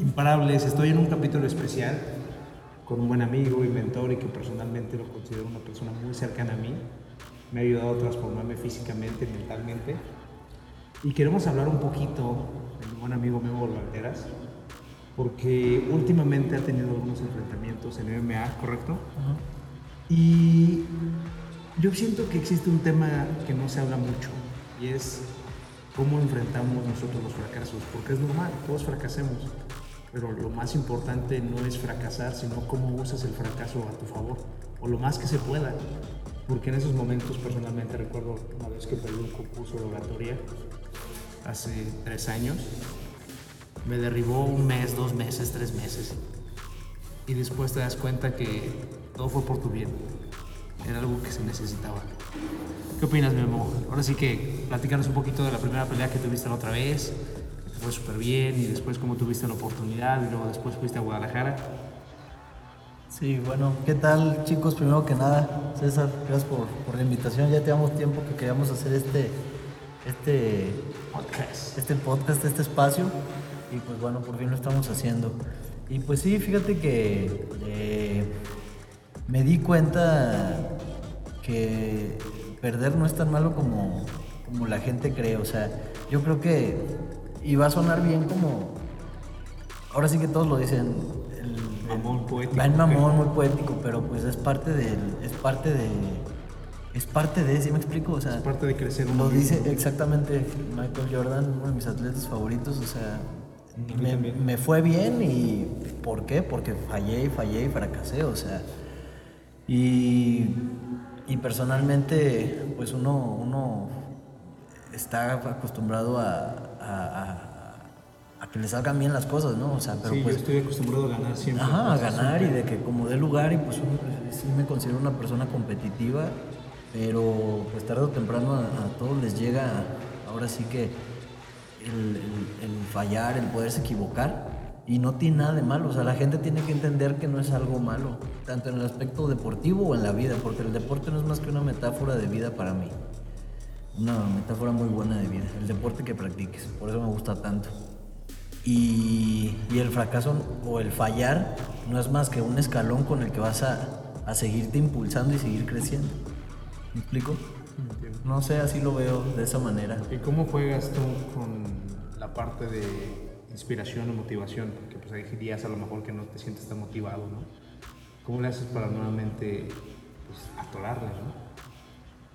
Imparables, estoy en un capítulo especial con un buen amigo y mentor y que personalmente lo considero una persona muy cercana a mí. Me ha ayudado a transformarme físicamente, mentalmente. Y queremos hablar un poquito de mi buen amigo Memo Valderas, porque últimamente ha tenido algunos enfrentamientos en MMA, ¿correcto? Y yo siento que existe un tema que no se habla mucho y es cómo enfrentamos nosotros los fracasos, porque es normal, todos fracasemos, pero lo más importante no es fracasar, sino cómo usas el fracaso a tu favor, o lo más que se pueda, porque en esos momentos personalmente recuerdo una vez que perdí un concurso de oratoria hace tres años, me derribó un mes, dos meses, tres meses, y después te das cuenta que todo fue por tu bien, era algo que se necesitaba. ¿Qué opinas, Memo? Ahora sí que platícanos un poquito de la primera pelea que tuviste la otra vez, fue súper bien, y después cómo tuviste la oportunidad, y luego después fuiste a Guadalajara. Sí, bueno, ¿qué tal chicos? Primero que nada, César, gracias por, por la invitación. Ya teníamos tiempo que queríamos hacer este, este Podcast. este podcast, este espacio, y pues bueno, por fin lo estamos haciendo. Y pues sí, fíjate que eh, me di cuenta que perder no es tan malo como, como la gente cree. O sea, yo creo que, y va a sonar bien como, ahora sí que todos lo dicen, el, Mamón poético. Va en mamón, muy poético, pero pues es parte del, es parte de, es parte de, ¿sí me explico? O sea, Es parte de crecer un lo dice exactamente Michael Jordan, uno de mis atletas favoritos, o sea, me, me fue bien y ¿por qué? Porque fallé y fallé y fracasé, o sea, y, y personalmente, pues uno, uno está acostumbrado a, a- a- a que le salgan bien las cosas, ¿no? O sea, pero sí, pues... yo estoy acostumbrado a ganar siempre. Ajá, a ganar y de que como dé lugar y pues uno sí me considero una persona competitiva, pero pues tarde o temprano a, a todos les llega ahora sí que el, el- el fallar, el poderse equivocar y no tiene nada de malo, o sea, la gente tiene que entender que no es algo malo, tanto en el aspecto deportivo o en la vida, porque el deporte no es más que una metáfora de vida para mí, una metáfora muy buena de vida, el deporte que practiques, por eso me gusta tanto. Y, y el fracaso o el fallar no es más que un escalón con el que vas a, a seguirte impulsando y seguir creciendo. ¿Me explico? No sé, así lo veo de esa manera. ¿Y cómo juegas tú con la parte de inspiración o motivación? Porque pues hay días a lo mejor que no te sientes tan motivado, ¿no? ¿Cómo le haces para nuevamente pues, atorarle, no?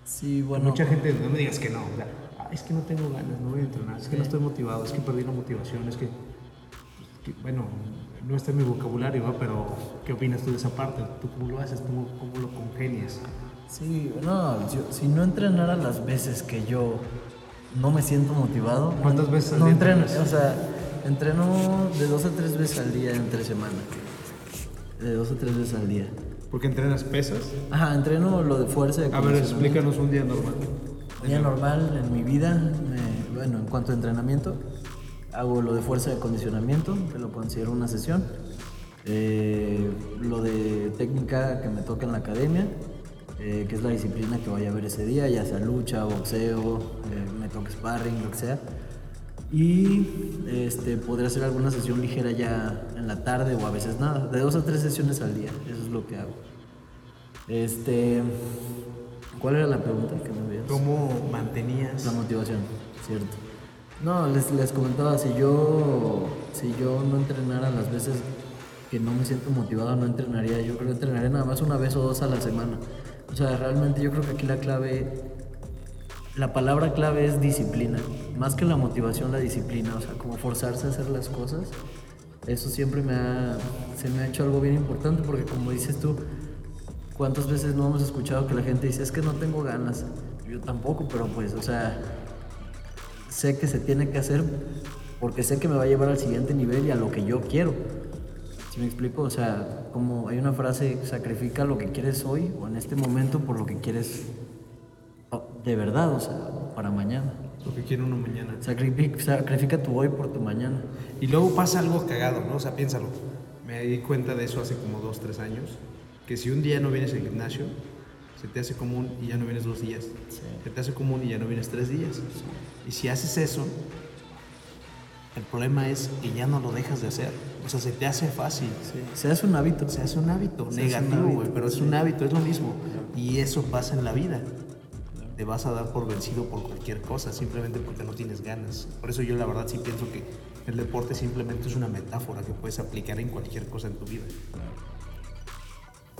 Sí, bueno. Mucha gente, no me digas que no, o sea, "Ah, es que no tengo ganas, no voy a entrenar, es que no estoy motivado, es que perdí la motivación, es que, que, bueno, no está en mi vocabulario, ¿va? pero ¿qué opinas tú de esa parte? ¿Tú cómo lo haces? ¿Cómo, cómo lo congenias? Sí, no, yo- si no entrenara las veces que yo no me siento motivado. no- ¿Cuántas veces al No día entreno, entrenas? o sea, entreno de dos a tres veces al día entre semana. De dos a tres veces al día. Porque entrenas pesas. Ajá, entreno lo de fuerza. de A ver, condicionamiento. explícanos un día normal. Día normal en mi vida, me- bueno, en cuanto a entrenamiento, hago lo de fuerza de acondicionamiento, que lo considero una sesión. Eh, lo de técnica que me toca en la academia, eh, que es la disciplina que vaya a ver ese día, ya sea lucha, boxeo, eh, me toca sparring, lo que sea. Y este, podré hacer alguna sesión ligera ya en la tarde o a veces nada, de dos a tres sesiones al día, eso es lo que hago. Este, ¿Cuál era la pregunta que me habías? ¿Cómo mantenías? La motivación, cierto. No, les, les comentaba, si yo, si yo no entrenara las veces que no me siento motivado, no entrenaría. Yo creo que entrenaría nada más una vez o dos a la semana. O sea, realmente yo creo que aquí la clave, la palabra clave es disciplina. Más que la motivación, la disciplina. O sea, como forzarse a hacer las cosas. Eso siempre me ha, se me ha hecho algo bien importante porque como dices tú, ¿Cuántas veces no hemos escuchado que la gente dice, es que no tengo ganas? Yo tampoco, pero pues, o sea, sé que se tiene que hacer porque sé que me va a llevar al siguiente nivel y a lo que yo quiero. ¿Sí me explico? O sea, como hay una frase, sacrifica lo que quieres hoy o en este momento por lo que quieres oh, de verdad, o sea, para mañana. Lo que quiere uno mañana. Sacrifica, sacrifica tu hoy por tu mañana. Y luego pasa algo cagado, ¿no? O sea, piénsalo. Me di cuenta de eso hace como dos, tres años. Que si un día no vienes al gimnasio, se te hace común y ya no vienes dos días. Se te hace común y ya no vienes tres días. Y si haces eso, El problema es que ya no lo dejas de hacer. O sea, se te hace fácil. Se hace un hábito. Se hace un hábito Se negativo, güey, pero es un hábito, es lo mismo. Y eso pasa en la vida. Te vas a dar por vencido por cualquier cosa, simplemente porque no tienes ganas. Por eso yo la verdad sí pienso que el deporte simplemente es una metáfora que puedes aplicar en cualquier cosa en tu vida.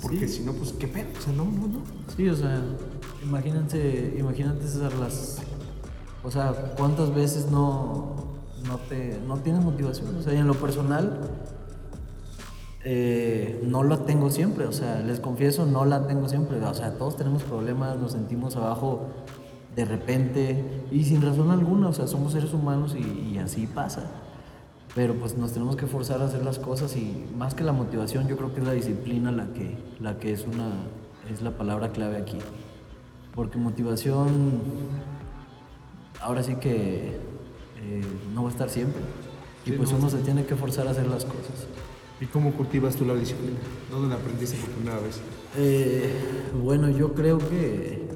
Porque si no, pues qué pedo. O sea, no, no, no. Sí, o sea, imagínense, imagínate César, las... O sea, ¿cuántas veces no, no, te, no tienes motivación? O sea, y en lo personal, eh, no la tengo siempre, o sea, les confieso, no la tengo siempre. O sea, todos tenemos problemas, nos sentimos abajo de repente y sin razón alguna, o sea, somos seres humanos y, y así pasa. Pero pues nos tenemos que forzar a hacer las cosas y más que la motivación, yo creo que es la disciplina la que, la que es, una, es la palabra clave aquí. Porque motivación, ahora sí que eh, no va a estar siempre. Y pues no. uno se tiene que forzar a hacer las cosas. ¿Y cómo cultivas tú la disciplina? ¿Dónde la aprendiste por primera vez? Eh, bueno, yo creo que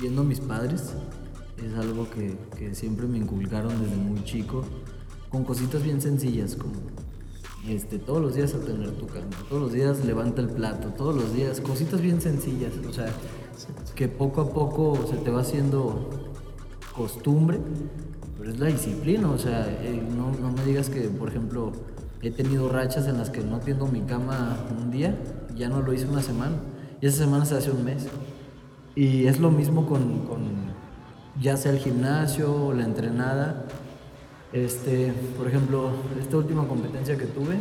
viendo a mis padres es algo que, que siempre me inculcaron desde muy chico, con cositas bien sencillas como este, todos los días atender tu cama, todos los días levanta el plato, todos los días, cositas bien sencillas, o sea, que poco a poco se te va haciendo costumbre, pero es la disciplina, o sea, eh, no, no me digas que, por ejemplo, he tenido rachas en las que no tiendo mi cama un día, ya no lo hice una semana, y esa semana se hace un mes. Y es lo mismo con, con ya sea el gimnasio la entrenada. Este, por ejemplo, esta última competencia que tuve,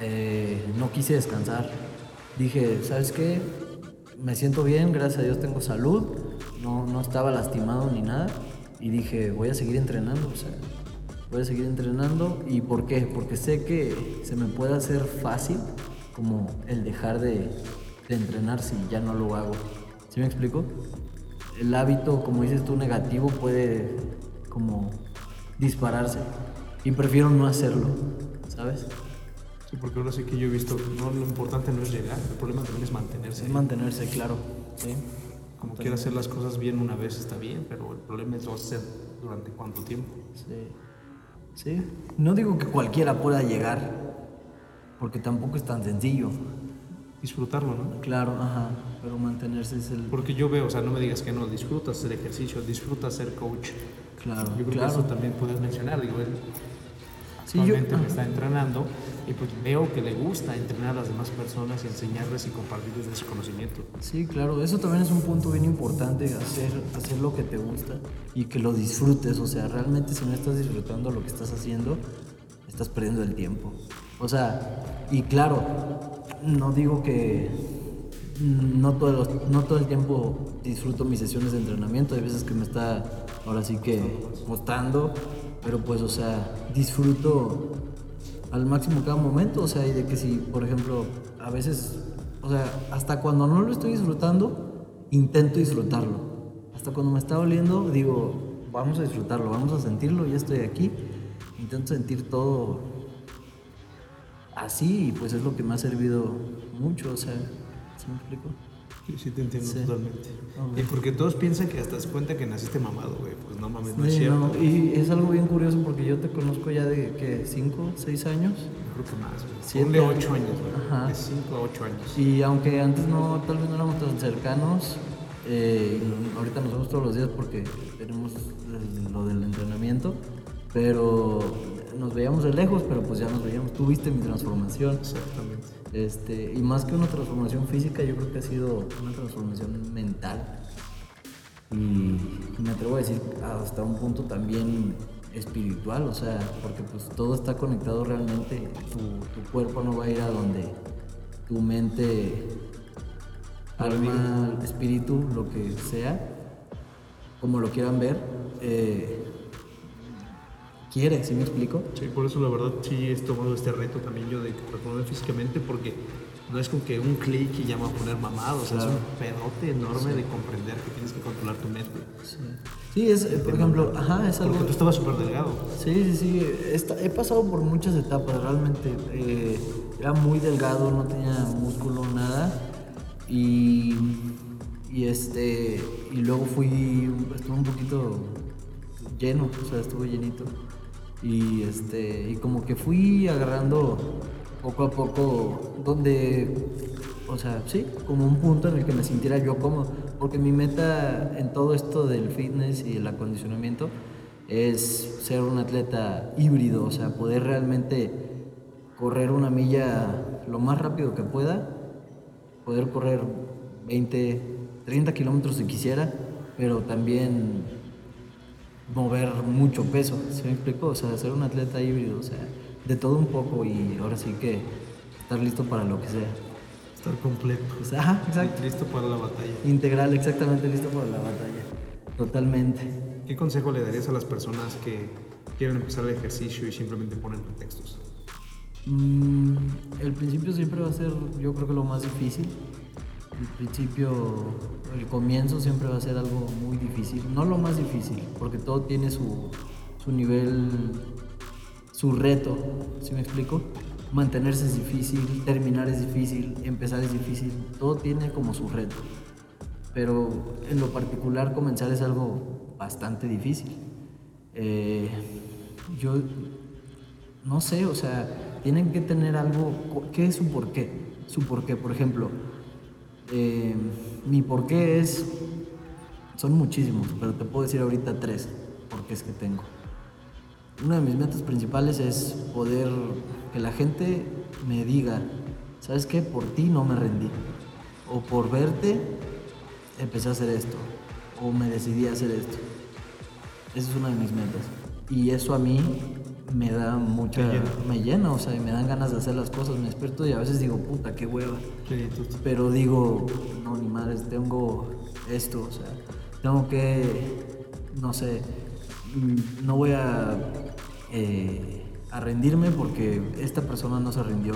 eh, no quise descansar. Dije, ¿sabes qué? Me siento bien, gracias a Dios tengo salud, no, no estaba lastimado ni nada. Y dije, voy a seguir entrenando, voy a seguir entrenando. ¿Y por qué? Porque sé que se me puede hacer fácil como el dejar de, de entrenar si ya no lo hago. ¿Sí me explico? El hábito, como dices tú, negativo puede como dispararse. Y prefiero no hacerlo, ¿sabes? Sí, porque ahora sí que yo he visto, no, lo importante no es llegar, el problema también es mantenerse. Es mantenerse, claro. ¿sí? Como quiera hacer las cosas bien una vez está bien, pero el problema es lo hacer durante cuánto tiempo. Sí. Sí. No digo que cualquiera pueda llegar, porque tampoco es tan sencillo. Disfrutarlo, ¿no? Claro, ajá. Pero mantenerse es el. Porque yo veo, o sea, no me digas que no, disfrutas hacer ejercicio, disfrutas ser coach. Claro, Yo creo claro. que eso también puedes mencionar. Digo, él Sí, yo- actualmente me ajá. está entrenando y pues veo que le gusta entrenar a las demás personas y enseñarles y compartirles ese conocimiento. Sí, claro, eso también es un punto bien importante, hacer, hacer lo que te gusta y que lo disfrutes, o sea, realmente si no estás disfrutando lo que estás haciendo, estás perdiendo el tiempo. O sea, y claro, no digo que no todo, los- no todo el tiempo disfruto mis sesiones de entrenamiento, hay veces que me está ahora sí que costando, pero pues, o sea, disfruto al máximo cada momento, o sea, y de que si, por ejemplo, a veces, o sea, hasta cuando no lo estoy disfrutando, intento disfrutarlo. Hasta cuando me está doliendo, digo, vamos a disfrutarlo, vamos a sentirlo, ya estoy aquí. Intento sentir todo así y pues es lo que me ha servido mucho, o sea, ¿sí me explico? Sí, te entiendo Sí. totalmente. Ok. Y porque todos piensan que hasta das cuenta que naciste mamado, güey. Pues no mames, no es cierto. no, y es algo bien curioso porque yo te conozco ya de, ¿qué? ¿Cinco, seis años? Yo creo que más, güey. Ponle años. 8 años, güey. De 5 a 8 años. Y aunque antes no, tal vez no éramos tan cercanos, eh, ahorita nos vemos todos los días porque tenemos lo del entrenamiento, pero nos veíamos de lejos, pero pues ya nos veíamos. Tú viste mi transformación. Exactamente. Este, y más que una transformación física, yo creo que ha sido una transformación mental. Y me atrevo a decir hasta un punto también espiritual, o sea, porque pues todo está conectado realmente. Tu, tu cuerpo no va a ir a donde tu mente, alma, espíritu, lo que sea, como lo quieran ver, eh, quiere, ¿sí me explico? Sí, por eso la verdad sí he tomado este reto también yo de reformarme físicamente porque no es con que un clic y ya me a poner mamado, o sea, Claro. es un pedote enorme de comprender que tienes que controlar tu mente. Sí, Sí, es, eh, por ejemplo, ajá, es algo... Porque tú estabas súper delgado. Sí, sí, sí. Esta- he pasado por muchas etapas, realmente. Eh, era muy delgado, no tenía músculo, nada. Y, y este. Y luego fui. Estuve un poquito lleno, o sea, estuve llenito. Y, este, y como que fui agarrando poco a poco donde, o sea, sí, como un punto en el que me sintiera yo cómodo. Porque mi meta en todo esto del fitness y el acondicionamiento es ser un atleta híbrido, o sea, poder realmente correr una milla lo más rápido que pueda, poder correr 20, 30 kilómetros si quisiera, pero también mover mucho peso, ¿se me explicó? O sea, ser un atleta híbrido, o sea, de todo un poco y ahora sí que estar listo para lo que sea. Estar completo. ajá, exacto. Listo para la batalla. Integral, exactamente, listo para la batalla. Totalmente. ¿Qué consejo le darías a las personas que quieren empezar el ejercicio y simplemente ponen pretextos? Mm, el principio siempre va a ser, yo creo que lo más difícil. El principio, el comienzo siempre va a ser algo muy difícil. No lo más difícil, porque todo tiene su, su nivel, su reto, ¿sí me explico? Mantenerse es difícil, terminar es difícil, empezar es difícil. Todo tiene como su reto. Pero en lo particular comenzar es algo bastante difícil. Eh, yo no sé, o sea, tienen que tener algo, ¿qué es su porqué? Su porqué, por ejemplo, eh, mi porqué es, son muchísimos, pero te puedo decir ahorita tres porqués que tengo. Una de mis metas principales es poder que la gente me diga, ¿sabes qué? Por ti no me rendí. O por verte empecé a hacer esto. O me decidí a hacer esto. Esa es una de mis metas. Y eso a mí me da mucha. Me llena. o sea, y me dan ganas de hacer las cosas. Me despierto y a veces digo, puta, qué hueva. Pero digo, no, ni madres, tengo esto, o sea, tengo que, no sé, mm, no voy a, eh, a rendirme porque esta persona no se rindió,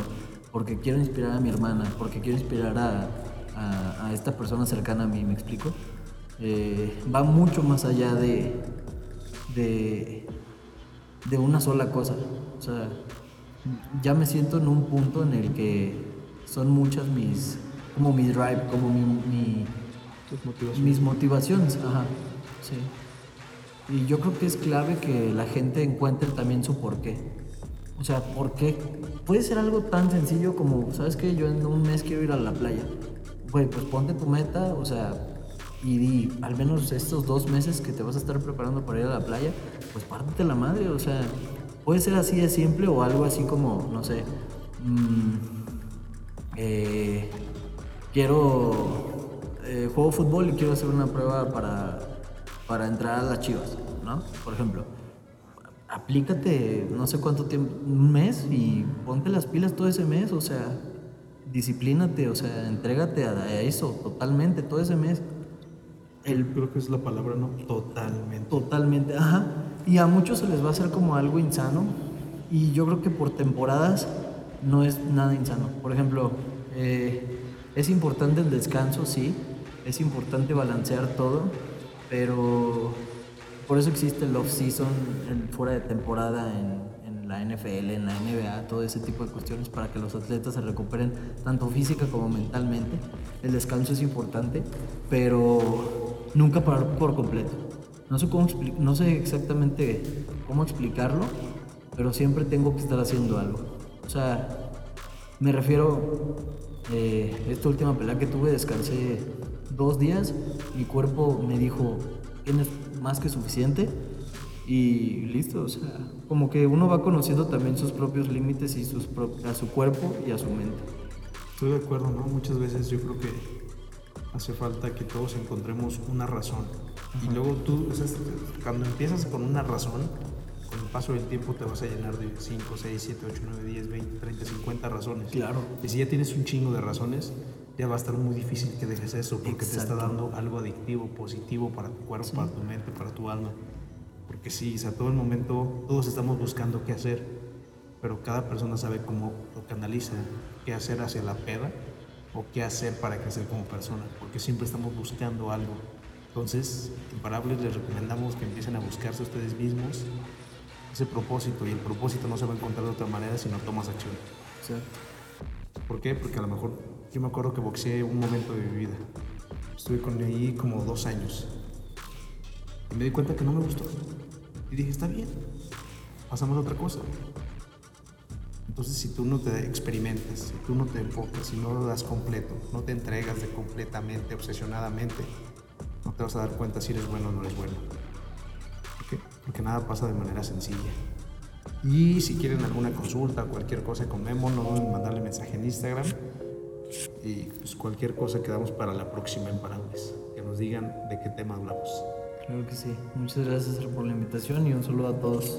porque quiero inspirar a mi hermana, porque quiero inspirar a, a, esta persona cercana a mí, ¿me explico? Eh, va mucho más allá de, de de una sola cosa. O sea, ya me siento en un punto en el que son muchas mis, como mi drive, como mi, mis motivaciones. Ajá, sí. Y yo creo que es clave que la gente encuentre también su porqué. O sea, ¿por qué? Puede ser algo tan sencillo como, ¿sabes qué? Yo en un mes quiero ir a la playa. Güey, pues ponte tu meta, o sea, y al menos estos dos meses que te vas a estar preparando para ir a la playa, pues pártete la madre, o sea, puede ser así de simple o algo así como, no sé, mm, eh, quiero, eh, juego fútbol y quiero hacer una prueba para, para entrar a las chivas, ¿no? Por ejemplo, aplícate no sé cuánto tiempo, un mes y ponte las pilas todo ese mes, o sea, disciplínate, o sea, entrégate a eso totalmente todo ese mes el, creo que es la palabra, ¿no? Totalmente. Totalmente, ajá. Y a muchos se les va a hacer como algo insano. Y yo creo que por temporadas no es nada insano. Por ejemplo, eh, es importante el descanso, sí. Es importante balancear todo. Pero por eso existe el off-season, fuera de temporada en, la NFL, en la NBA, todo ese tipo de cuestiones para que los atletas se recuperen tanto física como mentalmente. El descanso es importante, pero nunca parar por completo. No sé, cómo no sé exactamente cómo explicarlo, pero siempre tengo que estar haciendo algo. O sea, me refiero, eh, esta última pelea que tuve, descansé dos días, mi cuerpo me dijo, tienes más que suficiente y listo, o sea, como que uno va conociendo también sus propios límites y sus a su cuerpo y a su mente. Estoy de acuerdo, ¿no? Muchas veces yo creo que hace falta que todos encontremos una razón. Y luego tú, cuando empiezas con una razón, con el paso del tiempo te vas a llenar de 5, 6, 7, 8, 9, 10, 20, 30, 50 razones. Claro. Y si ya tienes un chingo de razones, ya va a estar muy difícil que dejes eso porque te está dando algo adictivo, positivo para tu cuerpo, para tu mente, para tu alma. Porque sí, o sea, todo el momento todos estamos buscando qué hacer, pero cada persona sabe cómo lo canaliza, qué hacer hacia la peda o qué hacer para crecer como persona, porque siempre estamos buscando algo. Entonces, Imparables les recomendamos que empiecen a buscarse ustedes mismos ese propósito y el propósito no se va a encontrar de otra manera si no tomas acción. Sí. ¿Por qué? Porque a lo mejor yo me acuerdo que boxeé un momento de mi vida. Estuve con ahí como dos años. Y me di cuenta que no me gustó. Y dije, está bien. pasamos a otra cosa. Entonces, si tú no te experimentas, si tú no te enfocas, si no lo das completo, no te entregas de completamente, obsesionadamente, no te vas a dar cuenta si eres bueno o no eres bueno. Porque nada pasa de manera sencilla. Y si quieren alguna consulta cualquier cosa con Memo, no duden en mandarle mensaje en Instagram. Y pues cualquier cosa quedamos para la próxima en Parables. Que nos digan de qué tema hablamos. Claro que sí. Muchas gracias por la invitación y un saludo a todos.